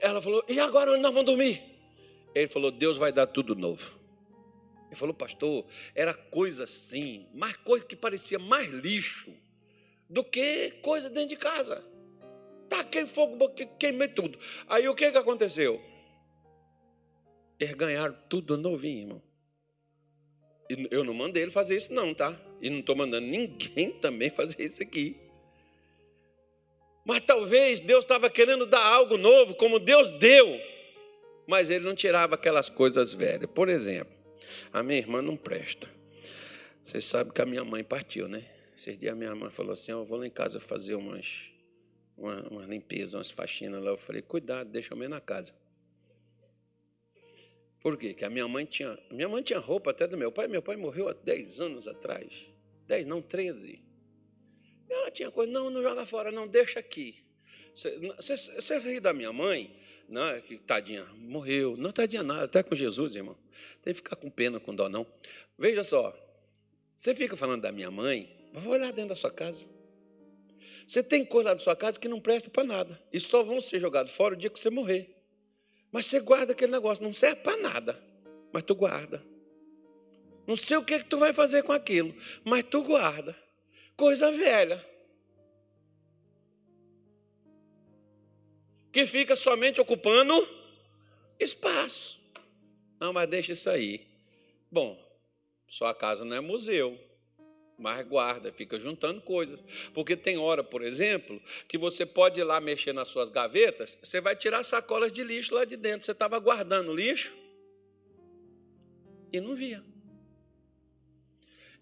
Speaker 1: ela falou: E agora onde nós vamos dormir? Ele falou: Deus vai dar tudo novo. Ele falou, pastor, era coisa assim, mais coisa que parecia mais lixo do que coisa dentro de casa. Taquei fogo, queimei tudo. Aí o que, que aconteceu? Eles ganharam tudo novinho, irmão. Eu não mandei ele fazer isso, não, tá? E não estou mandando ninguém também fazer isso aqui. Mas talvez Deus estava querendo dar algo novo, como Deus deu, mas ele não tirava aquelas coisas velhas. Por exemplo, a minha irmã não presta. Vocês sabem que a minha mãe partiu, né? Esses dias a minha mãe falou assim: Eu vou lá em casa fazer umas, uma, limpeza, umas faxinas lá. Eu falei: Cuidado, deixa eu ir na casa. Por quê? Que a minha mãe tinha. Minha mãe tinha roupa até do meu pai. Meu pai morreu há 10 anos atrás. 10, não, 13. Ela tinha coisa, não, não joga fora, não, deixa aqui. Você veio da minha mãe, né, que tadinha, morreu. Não tadinha nada, até com Jesus, irmão. Tem que ficar com pena, com dó, não. Veja só, você fica falando da minha mãe, mas vou olhar dentro da sua casa. Você tem coisa da sua casa que não presta para nada. E só vão ser jogados fora o dia que você morrer. Mas você guarda aquele negócio, não serve para nada, mas tu guarda. Não sei o que, que tu vai fazer com aquilo, mas tu guarda. Coisa velha. Que fica somente ocupando espaço. Não, mas deixa isso aí. Bom, sua casa não é museu mas guarda, fica juntando coisas. Porque tem hora, por exemplo, que você pode ir lá mexer nas suas gavetas, você vai tirar sacolas de lixo lá de dentro. Você estava guardando lixo e não via.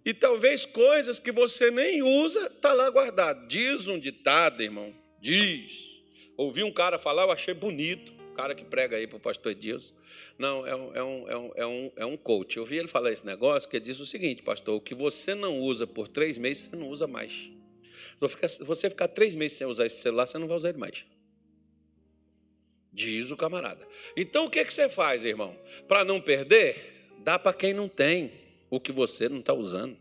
Speaker 1: E talvez coisas que você nem usa, está lá guardado. Diz um ditado, irmão, diz. Ouvi um cara falar, eu achei bonito cara que prega aí para o pastor Dias. Não, é um, é, um, é, um, é, um, é um coach. Eu vi ele falar esse negócio que ele diz o seguinte, pastor: o que você não usa por três meses, você não usa mais. Se você ficar três meses sem usar esse celular, você não vai usar ele mais. Diz o camarada. Então o que, é que você faz, irmão? Para não perder, dá para quem não tem o que você não está usando.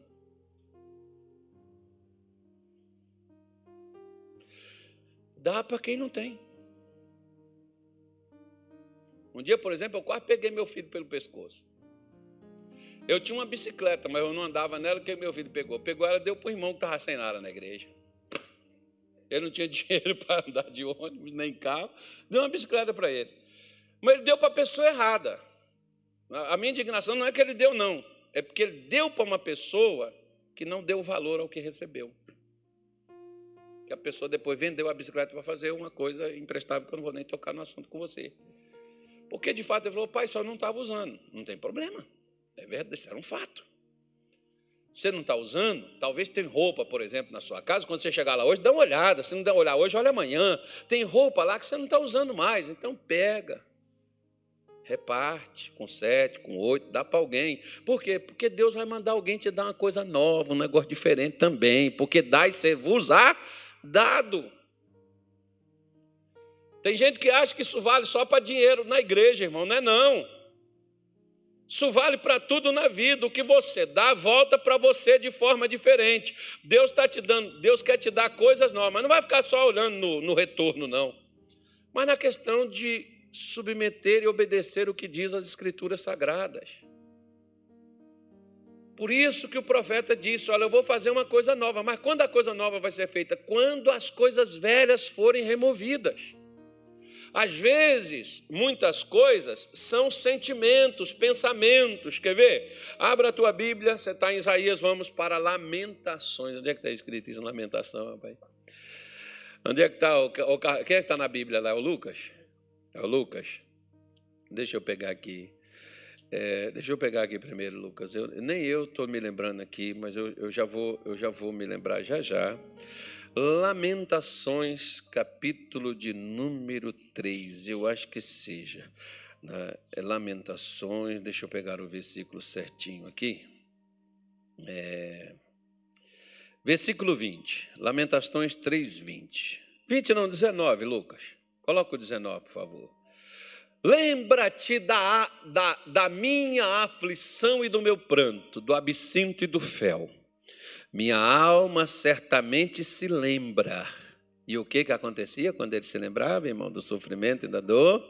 Speaker 1: Dá para quem não tem. Um dia, por exemplo, eu quase peguei meu filho pelo pescoço. Eu tinha uma bicicleta, mas eu não andava nela, que meu filho pegou. Pegou ela, deu para o irmão que estava sem nada na igreja. Ele não tinha dinheiro para andar de ônibus, nem carro. Deu uma bicicleta para ele. Mas ele deu para a pessoa errada. A minha indignação não é que ele deu, não. É porque ele deu para uma pessoa que não deu valor ao que recebeu. Que a pessoa depois vendeu a bicicleta para fazer uma coisa imprestável que eu não vou nem tocar no assunto com você. Porque de fato ele falou, pai, só não estava usando. Não tem problema. É verdade, isso era um fato. Você não está usando, talvez tem roupa, por exemplo, na sua casa. Quando você chegar lá hoje, dá uma olhada. Se não der olhada hoje, olha amanhã. Tem roupa lá que você não está usando mais. Então pega, reparte com sete, com oito, dá para alguém. Por quê? Porque Deus vai mandar alguém te dar uma coisa nova, um negócio diferente também. Porque dá e você usar, dado. Tem gente que acha que isso vale só para dinheiro na igreja, irmão. Não é não. Isso vale para tudo na vida. O que você dá, volta para você de forma diferente. Deus está te dando, Deus quer te dar coisas novas, mas não vai ficar só olhando no, no retorno, não. Mas na questão de submeter e obedecer o que diz as Escrituras Sagradas. Por isso que o profeta disse: Olha, eu vou fazer uma coisa nova, mas quando a coisa nova vai ser feita? Quando as coisas velhas forem removidas. Às vezes, muitas coisas são sentimentos, pensamentos. Quer ver? Abra a tua Bíblia, você está em Isaías, vamos para Lamentações. Onde é que está escrito isso, Lamentação, rapaz? Onde é que está? Quem é que está na Bíblia lá? É o Lucas? É o Lucas? Deixa eu pegar aqui. É, deixa eu pegar aqui primeiro, Lucas. Eu, nem eu estou me lembrando aqui, mas eu, eu, já vou, eu já vou me lembrar já já. Lamentações, capítulo de número 3, eu acho que seja. Né? É Lamentações, deixa eu pegar o versículo certinho aqui. É, versículo 20, Lamentações 3, 20. 20 não, 19, Lucas. Coloca o 19, por favor. Lembra-te da, da, da minha aflição e do meu pranto, do absinto e do fel minha alma certamente se lembra. E o que, que acontecia quando ele se lembrava, irmão, do sofrimento e da dor?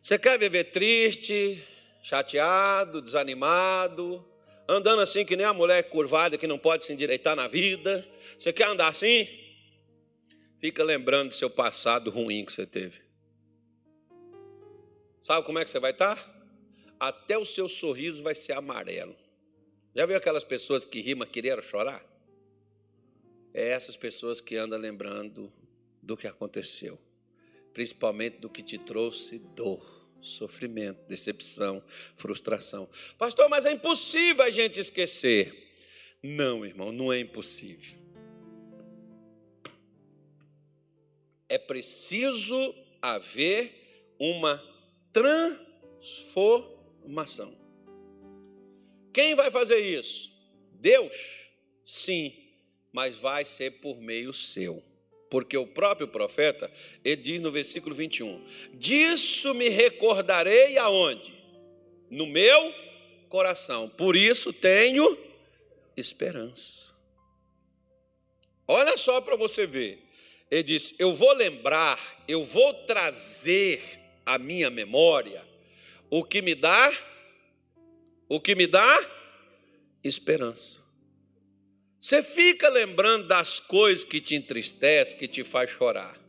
Speaker 1: Você quer viver triste, chateado, desanimado, andando assim que nem a mulher curvada que não pode se endireitar na vida? Você quer andar assim? Fica lembrando do seu passado ruim que você teve. Sabe como é que você vai estar? Até o seu sorriso vai ser amarelo. Já viu aquelas pessoas que rimam querer chorar? É essas pessoas que andam lembrando do que aconteceu, principalmente do que te trouxe dor, sofrimento, decepção, frustração. Pastor, mas é impossível a gente esquecer. Não, irmão, não é impossível. É preciso haver uma transformação. Quem vai fazer isso? Deus? Sim, mas vai ser por meio seu. Porque o próprio profeta, ele diz no versículo 21: Disso me recordarei aonde? No meu coração. Por isso tenho esperança. Olha só para você ver. Ele diz: Eu vou lembrar, eu vou trazer à minha memória o que me dá o que me dá esperança. Você fica lembrando das coisas que te entristecem, que te faz chorar.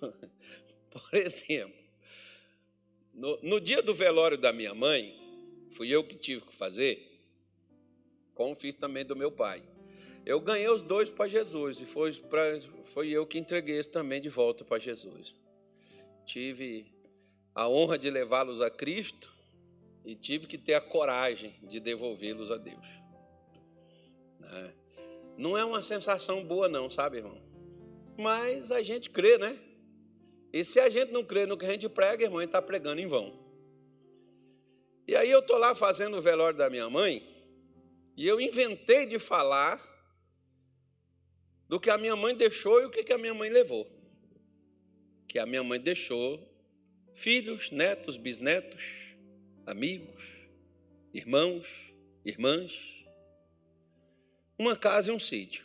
Speaker 1: Por exemplo, no, no, dia do velório da minha mãe, fui eu que tive que fazer, como fiz também do meu pai. Eu ganhei os dois para Jesus e foi, pra, foi eu que entreguei esse também de volta para Jesus. Tive a honra de levá-los a Cristo e tive que ter a coragem de devolvê-los a Deus. Né? Não é uma sensação boa, não, sabe, irmão? Mas a gente crê, né? E se a gente não crê no que a gente prega, irmão, a gente está pregando em vão. E aí eu estou lá fazendo o velório da minha mãe e eu inventei de falar do que a minha mãe deixou e o que a minha mãe levou. Que a minha mãe deixou filhos, netos, bisnetos, amigos, irmãos, irmãs, uma casa e um sítio.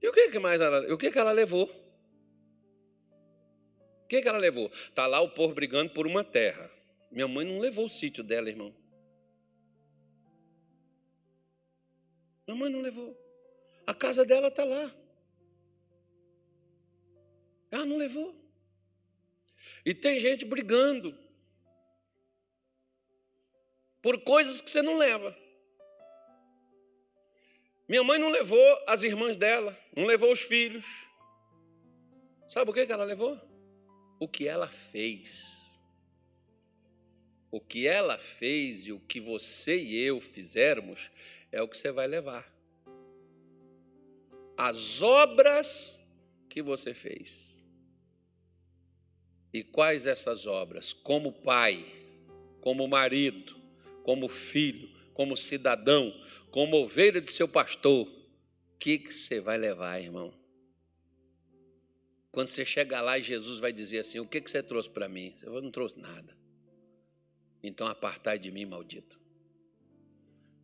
Speaker 1: E o que, que mais ela, o que, que ela levou? O que, que ela levou? Está lá o povo brigando por uma terra. Minha mãe não levou o sítio dela, irmão. Minha mãe não levou. A casa dela está lá. Ela não levou. E tem gente brigando por coisas que você não leva. Minha mãe não levou as irmãs dela, não levou os filhos. Sabe o que ela levou? O que ela fez. O que ela fez e o que você e eu fizermos é o que você vai levar. As obras que você fez. E quais essas obras? Como pai, como marido, como filho, como cidadão, como ovelha de seu pastor, o que, que você vai levar, irmão? Quando você chegar lá Jesus vai dizer assim: O que, que você trouxe para mim? Você não trouxe nada. Então apartai de mim, maldito.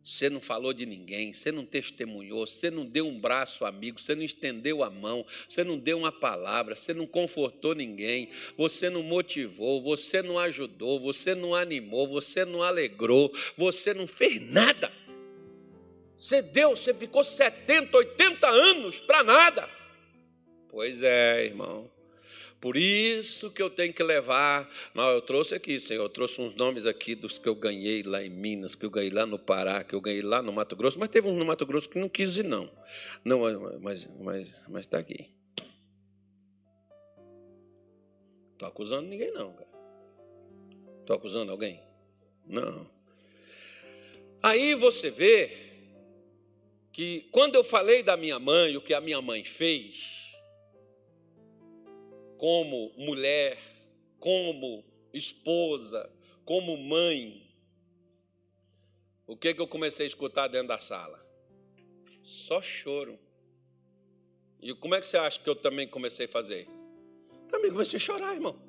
Speaker 1: Você não falou de ninguém, você não testemunhou, você não deu um braço amigo, você não estendeu a mão, você não deu uma palavra, você não confortou ninguém, você não motivou, você não ajudou, você não animou, você não alegrou, você não fez nada. Você deu, você ficou 70, 80 anos para nada. Pois é, irmão. Por isso que eu tenho que levar. Não, eu trouxe aqui, Senhor, eu trouxe uns nomes aqui dos que eu ganhei lá em Minas, que eu ganhei lá no Pará, que eu ganhei lá no Mato Grosso, mas teve um no Mato Grosso que não quis ir, não. Não, mas mas mas está aqui. Estou acusando ninguém, não, cara. Estou acusando alguém? Não. Aí você vê que quando eu falei da minha mãe, o que a minha mãe fez, como mulher, como esposa, como mãe. O que, que eu comecei a escutar dentro da sala? Só choro. E como é que você acha que eu também comecei a fazer? Também comecei a chorar, irmão.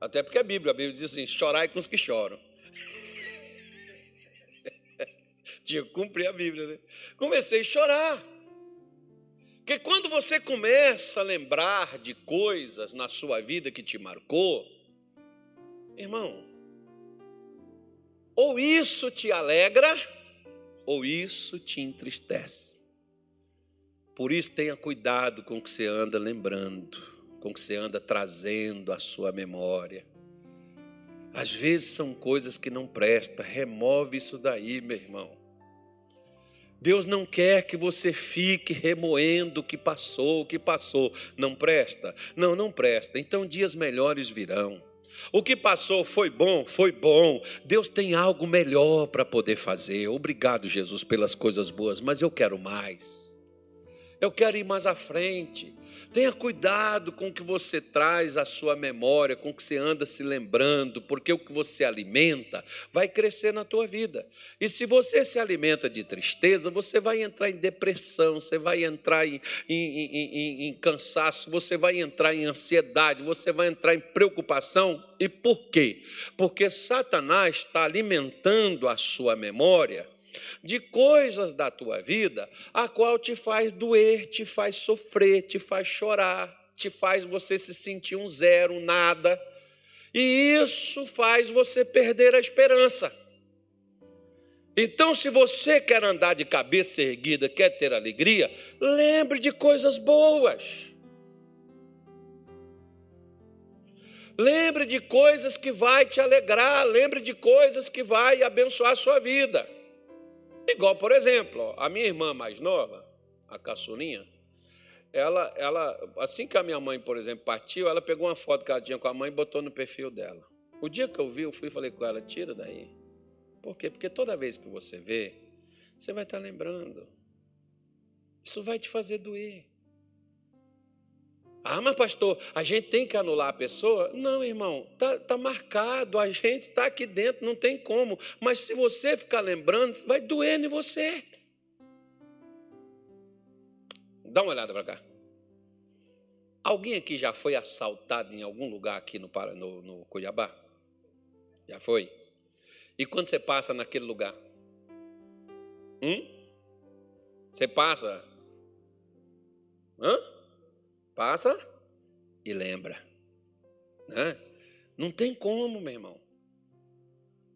Speaker 1: Até porque a Bíblia, a Bíblia diz assim: chorai com os que choram. Tinha que cumprir a Bíblia, né? Comecei a chorar. Porque quando você começa a lembrar de coisas na sua vida que te marcou, irmão, ou isso te alegra, ou isso te entristece. Por isso tenha cuidado com o que você anda lembrando, com o que você anda trazendo à sua memória. Às vezes são coisas que não prestam, remove isso daí, meu irmão. Deus não quer que você fique remoendo o que passou, o que passou. Não presta? Não, não presta. Então dias melhores virão. O que passou foi bom, foi bom. Deus tem algo melhor para poder fazer. Obrigado, Jesus, pelas coisas boas, mas eu quero mais. Eu quero ir mais à frente. Tenha cuidado com o que você traz à sua memória, com o que você anda se lembrando, porque o que você alimenta vai crescer na tua vida. E se você se alimenta de tristeza, você vai entrar em depressão, você vai entrar em, em, em, em cansaço, você vai entrar em ansiedade, você vai entrar em preocupação. E por quê? Porque Satanás está alimentando a sua memória de coisas da tua vida, a qual te faz doer, te faz sofrer, te faz chorar, te faz você se sentir um zero, um nada. E isso faz você perder a esperança. Então, se você quer andar de cabeça erguida, quer ter alegria, lembre de coisas boas. Lembre de coisas que vai te alegrar, lembre de coisas que vai abençoar a sua vida. Igual, por exemplo, a minha irmã mais nova, a caçulinha, ela, ela, assim que a minha mãe, por exemplo, partiu, ela pegou uma foto que ela tinha com a mãe e botou no perfil dela. O dia que eu vi, eu fui e falei com ela, tira daí. Por quê? Porque toda vez que você vê, você vai estar lembrando. Isso vai te fazer doer. Ah, mas pastor, a gente tem que anular a pessoa? Não, irmão, está tá marcado, a gente está aqui dentro, não tem como. Mas se você ficar lembrando, vai doer em você. Dá uma olhada para cá. Alguém aqui já foi assaltado em algum lugar aqui no, no, no Cuiabá? Já foi? E quando você passa naquele lugar? Hum? Você passa Hã? Passa e lembra. Né? Não tem como, meu irmão.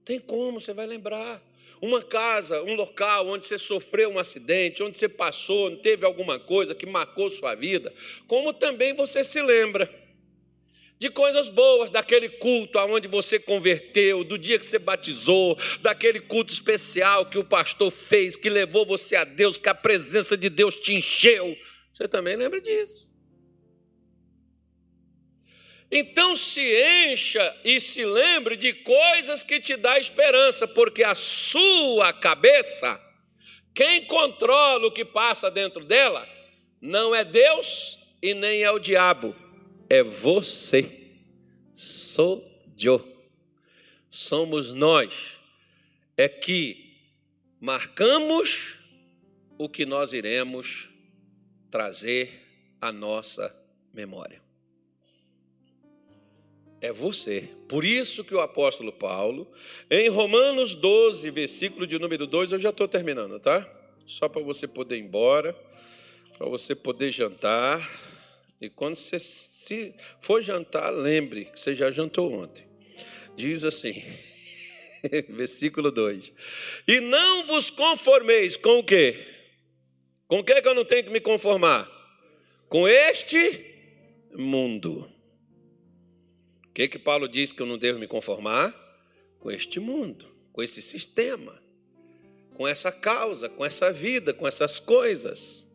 Speaker 1: Tem como, você vai lembrar. Uma casa, um local onde você sofreu um acidente, onde você passou, teve alguma coisa que marcou sua vida, como também você se lembra de coisas boas, daquele culto aonde você converteu, do dia que você batizou, daquele culto especial que o pastor fez, que levou você a Deus, que a presença de Deus te encheu. Você também lembra disso. Então se encha e se lembre de coisas que te dá esperança, porque a sua cabeça, quem controla o que passa dentro dela, não é Deus e nem é o diabo, é você. Sou eu. Somos nós. É que marcamos o que nós iremos trazer à nossa memória é você. Por isso que o apóstolo Paulo, em Romanos 12, versículo de número 2, eu já estou terminando, tá? Só para você poder ir embora, para você poder jantar. E quando você se for jantar, lembre que você já jantou ontem. Diz assim, versículo 2: E não vos conformeis com o quê? Com o que, que eu não tenho que me conformar? Com este mundo que, que Paulo diz que eu não devo me conformar? Com este mundo, com esse sistema, com essa causa, com essa vida, com essas coisas.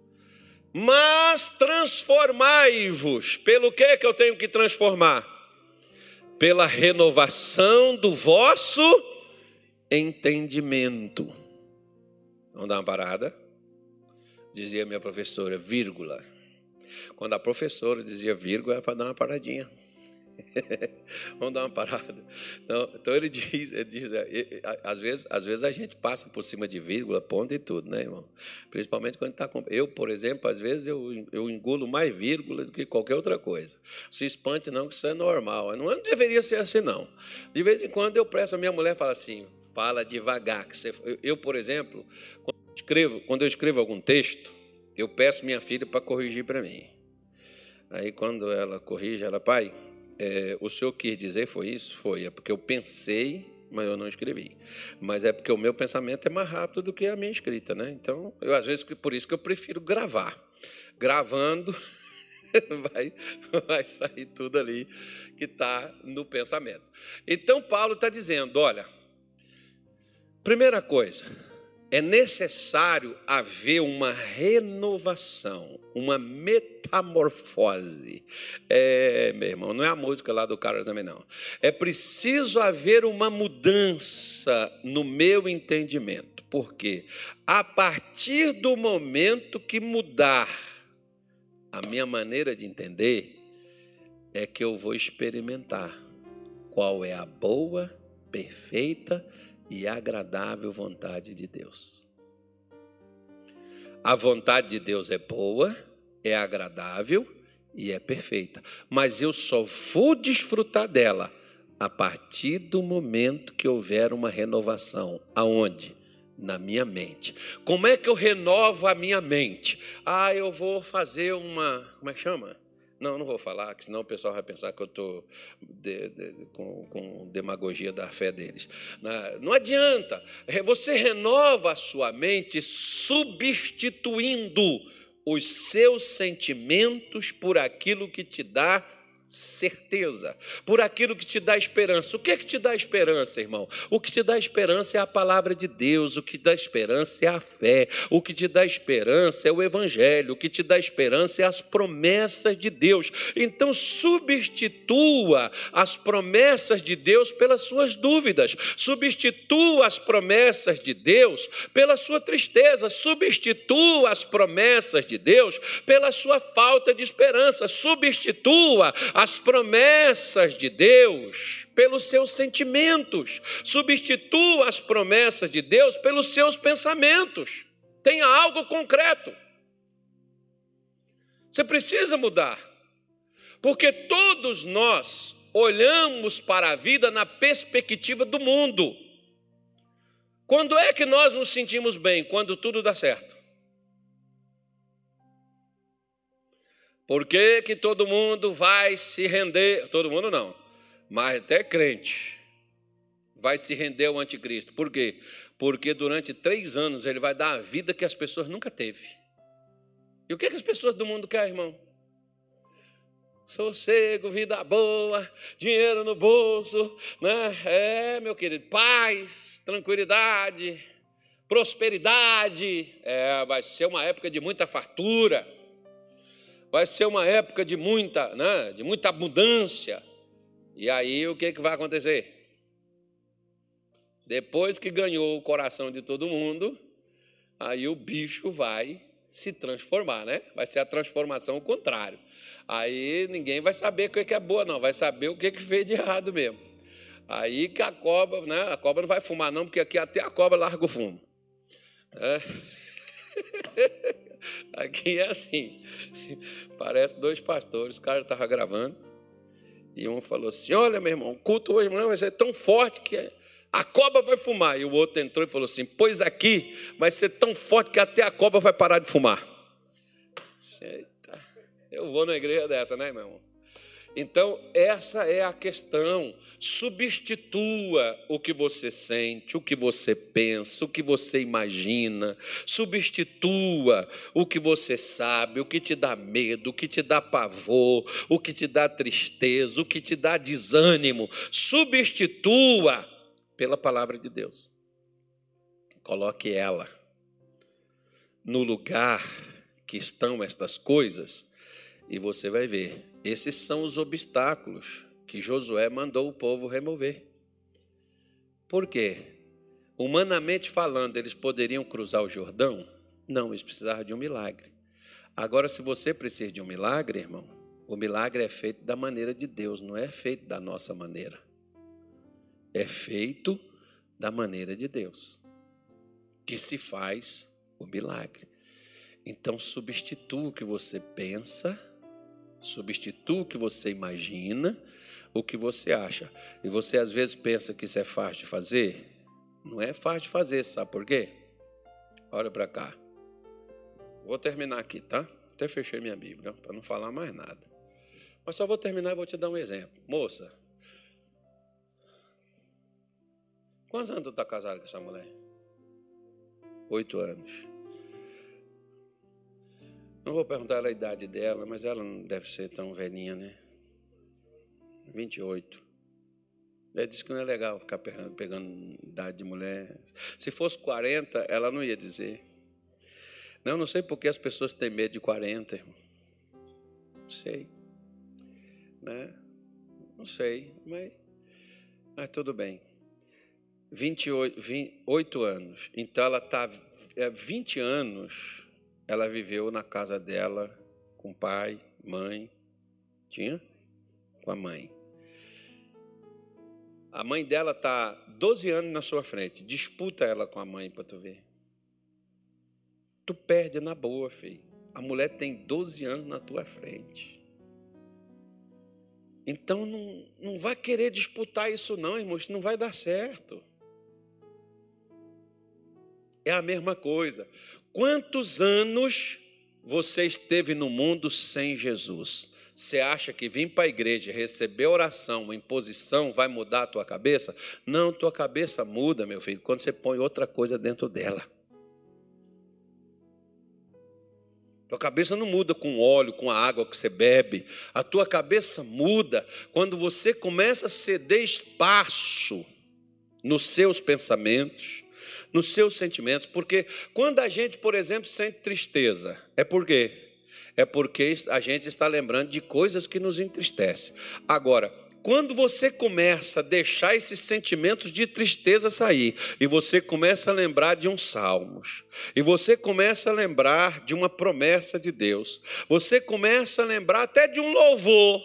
Speaker 1: Mas transformai-vos. Pelo que que eu tenho que transformar? Pela renovação do vosso entendimento. Vamos dar uma parada? Dizia minha professora, vírgula. Quando a professora dizia vírgula, era para dar uma paradinha. Vamos dar uma parada. Então, então ele diz, ele diz é, às, vezes, às vezes a gente passa por cima de vírgula, ponto e tudo, né, irmão? Principalmente quando está com. Eu, por exemplo, às vezes eu, eu engulo mais vírgula do que qualquer outra coisa. Se espante, não, que isso é normal. Não, não deveria ser assim, não. De vez em quando eu presto, a minha mulher fala assim, fala devagar. Que você, eu, por exemplo, quando eu, escrevo, quando eu escrevo algum texto, eu peço minha filha para corrigir para mim. Aí quando ela corrige, ela, pai, é, o senhor quis dizer foi isso? Foi. É porque eu pensei, mas eu não escrevi. Mas é porque o meu pensamento é mais rápido do que a minha escrita, né? Então, eu às vezes, por isso que eu prefiro gravar. Gravando, vai, vai sair tudo ali que está no pensamento. Então, Paulo está dizendo: olha, primeira coisa, é necessário haver uma renovação, uma metamorfose. É, meu irmão, não é a música lá do cara também, não. É preciso haver uma mudança no meu entendimento. Por quê? A partir do momento que mudar a minha maneira de entender, é que eu vou experimentar qual é a boa, perfeita e agradável vontade de Deus. A vontade de Deus é boa, é agradável e é perfeita, mas eu só vou desfrutar dela a partir do momento que houver uma renovação. Aonde? Na minha mente. Como é que eu renovo a minha mente? Ah, eu vou fazer uma. Como é que chama? Não, não vou falar, senão o pessoal vai pensar que eu estou de, de, com, com, demagogia da fé deles. Não adianta. Você renova a sua mente substituindo os seus sentimentos por aquilo que te dá certeza, por aquilo que te dá esperança. O que é que te dá esperança, irmão? O que te dá esperança é a palavra de Deus, o que dá esperança é a fé, o que te dá esperança é o evangelho, o que te dá esperança é as promessas de Deus. Então substitua as promessas de Deus pelas suas dúvidas, substitua as promessas de Deus pela sua tristeza, substitua as promessas de Deus pela sua falta de esperança, substitua as promessas de Deus pelos seus sentimentos, substitua as promessas de Deus pelos seus pensamentos. Tenha algo concreto. Você precisa mudar, porque todos nós olhamos para a vida na perspectiva do mundo. Quando é que nós nos sentimos bem? Quando tudo dá certo. Por que, que todo mundo vai se render? Todo mundo não, mas até crente vai se render ao anticristo. Por quê? Porque durante três anos ele vai dar a vida que as pessoas nunca teve. E o que, que as pessoas do mundo querem, irmão? Sossego, vida boa, dinheiro no bolso, né? É, meu querido, paz, tranquilidade, prosperidade. É, vai ser uma época de muita fartura. Vai ser uma época de muita, né, de muita abundância. E aí o que, que vai acontecer? Depois que ganhou o coração de todo mundo, aí o bicho vai se transformar, né? Vai ser a transformação ao contrário. Aí ninguém vai saber o que é boa, não, vai saber o que fez de errado mesmo. Aí que a cobra, né? A cobra não vai fumar, não, porque aqui até a cobra larga o fumo. É. Aqui é assim. Parece dois pastores, o cara estava gravando. E um falou assim: Olha, meu irmão, o culto hoje não vai ser tão forte que a cobra vai fumar. E o outro entrou e falou assim: Pois aqui vai ser tão forte que até a cobra vai parar de fumar. Eita, eu vou na igreja dessa, né, meu irmão? Então, essa é a questão. Substitua o que você sente, o que você pensa, o que você imagina. Substitua o que você sabe, o que te dá medo, o que te dá pavor, o que te dá tristeza, o que te dá desânimo. Substitua pela palavra de Deus. Coloque ela no lugar que estão estas coisas e você vai ver. Esses são os obstáculos que Josué mandou o povo remover. Por quê? Humanamente falando, eles poderiam cruzar o Jordão? Não, eles precisavam de um milagre. Agora, se você precisa de um milagre, irmão, o milagre é feito da maneira de Deus, não é feito da nossa maneira é feito da maneira de Deus, que se faz o milagre. Então, substitua o que você pensa, substitua o que você imagina, o que você acha. E você às vezes pensa que isso é fácil de fazer? Não é fácil de fazer, sabe por quê? Olha para cá. Vou terminar aqui, tá? Até fechei minha Bíblia, para não falar mais nada. Mas só vou terminar e vou te dar um exemplo. Moça, Quantos anos tu está casado com essa mulher? Oito anos. Não vou perguntar a idade dela, mas ela não deve ser tão velhinha, né? 28. Ela disse que não é legal ficar pegando, pegando idade de mulher. Se fosse 40, ela não ia dizer. Não, não sei por que as pessoas têm medo de 40, irmão. Não sei. Né? Não sei, mas, mas tudo bem. 28, 28 anos. Então ela está. É, 20 anos ela viveu na casa dela com pai, mãe. Tinha? Com a mãe. A mãe dela está 12 anos na sua frente. Disputa ela com a mãe para tu ver. Tu perde na boa, filho. A mulher tem 12 anos na tua frente. Então não, não vai querer disputar isso, não, irmão. Isso não vai dar certo. É a mesma coisa. Quantos anos você esteve no mundo sem Jesus? Você acha que vir para a igreja, receber oração, imposição, vai mudar a tua cabeça? Não, tua cabeça muda, meu filho, quando você põe outra coisa dentro dela. Tua cabeça não muda com o óleo, com a água que você bebe. A tua cabeça muda quando você começa a ceder espaço nos seus pensamentos, nos seus sentimentos, porque quando a gente, por exemplo, sente tristeza, é por quê? É porque a gente está lembrando de coisas que nos entristecem. Agora, quando você começa a deixar esses sentimentos de tristeza sair, e você começa a lembrar de uns salmos, e você começa a lembrar de uma promessa de Deus, você começa a lembrar até de um louvor,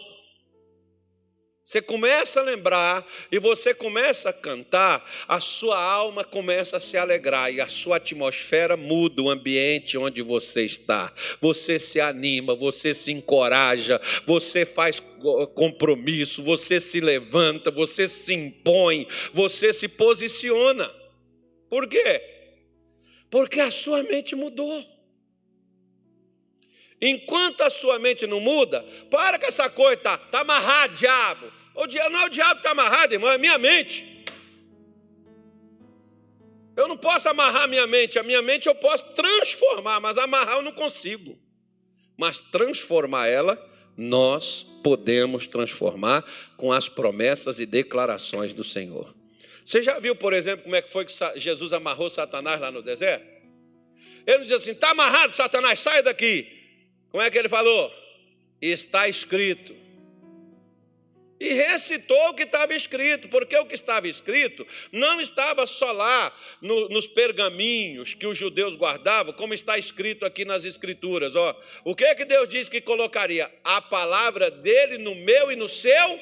Speaker 1: você começa a lembrar e você começa a cantar, a sua alma começa a se alegrar e a sua atmosfera muda o ambiente onde você está. Você se anima, você se encoraja, você faz compromisso, você se levanta, você se impõe, você se posiciona. Por quê? Porque a sua mente mudou. Enquanto a sua mente não muda, para com essa coisa, tá, tá amarrado, diabo. O diabo não é o diabo que está amarrado, irmão, é minha mente. Eu não posso amarrar a minha mente, a minha mente eu posso transformar, mas amarrar eu não consigo. Mas transformar ela, nós podemos transformar com as promessas e declarações do Senhor. Você já viu, por exemplo, como é que foi que Jesus amarrou Satanás lá no deserto? Ele diz assim: está amarrado, Satanás, sai daqui. Como é que ele falou? Está escrito e recitou o que estava escrito, porque o que estava escrito não estava só lá no, nos pergaminhos que os judeus guardavam, como está escrito aqui nas Escrituras. Ó, o que é que Deus disse que colocaria? A palavra dele no meu e no seu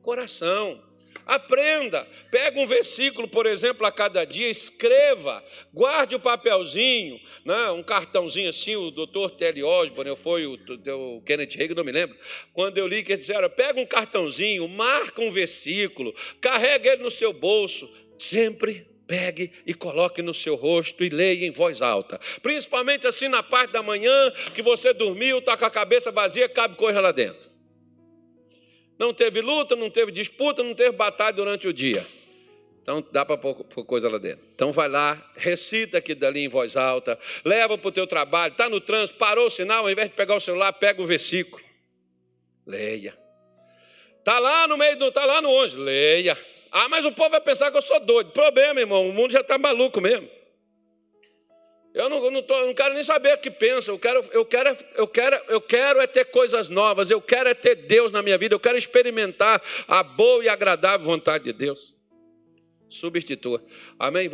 Speaker 1: coração. Aprenda, pega um versículo, por exemplo, a cada dia, escreva, guarde o papelzinho, né, um cartãozinho assim, o doutor Telly Osborne, eu fui o, o Kenneth Reagan, não me lembro, quando eu li que eles disseram, pega um cartãozinho, marca um versículo, carrega ele no seu bolso, sempre pegue e coloque no seu rosto e leia em voz alta. Principalmente assim na parte da manhã, que você dormiu, está com a cabeça vazia, cabe coisa lá dentro. Não teve luta, não teve disputa, não teve batalha durante o dia. Então dá para pôr coisa lá dentro. Então vai lá, recita aqui dali em voz alta, leva para o teu trabalho, está no trânsito, parou o sinal, ao invés de pegar o celular, pega o versículo. Leia. Está lá no meio do. Está lá no onde? Leia. Ah, mas o povo vai pensar que eu sou doido. Problema, irmão, o mundo já está maluco mesmo. Eu não, eu não, tô, eu não, quero nem saber o que pensa. Eu quero, eu, quero, eu, quero, eu quero é ter coisas novas. Eu quero é ter Deus na minha vida. Eu quero experimentar a boa e agradável vontade de Deus. Substitua. Amém?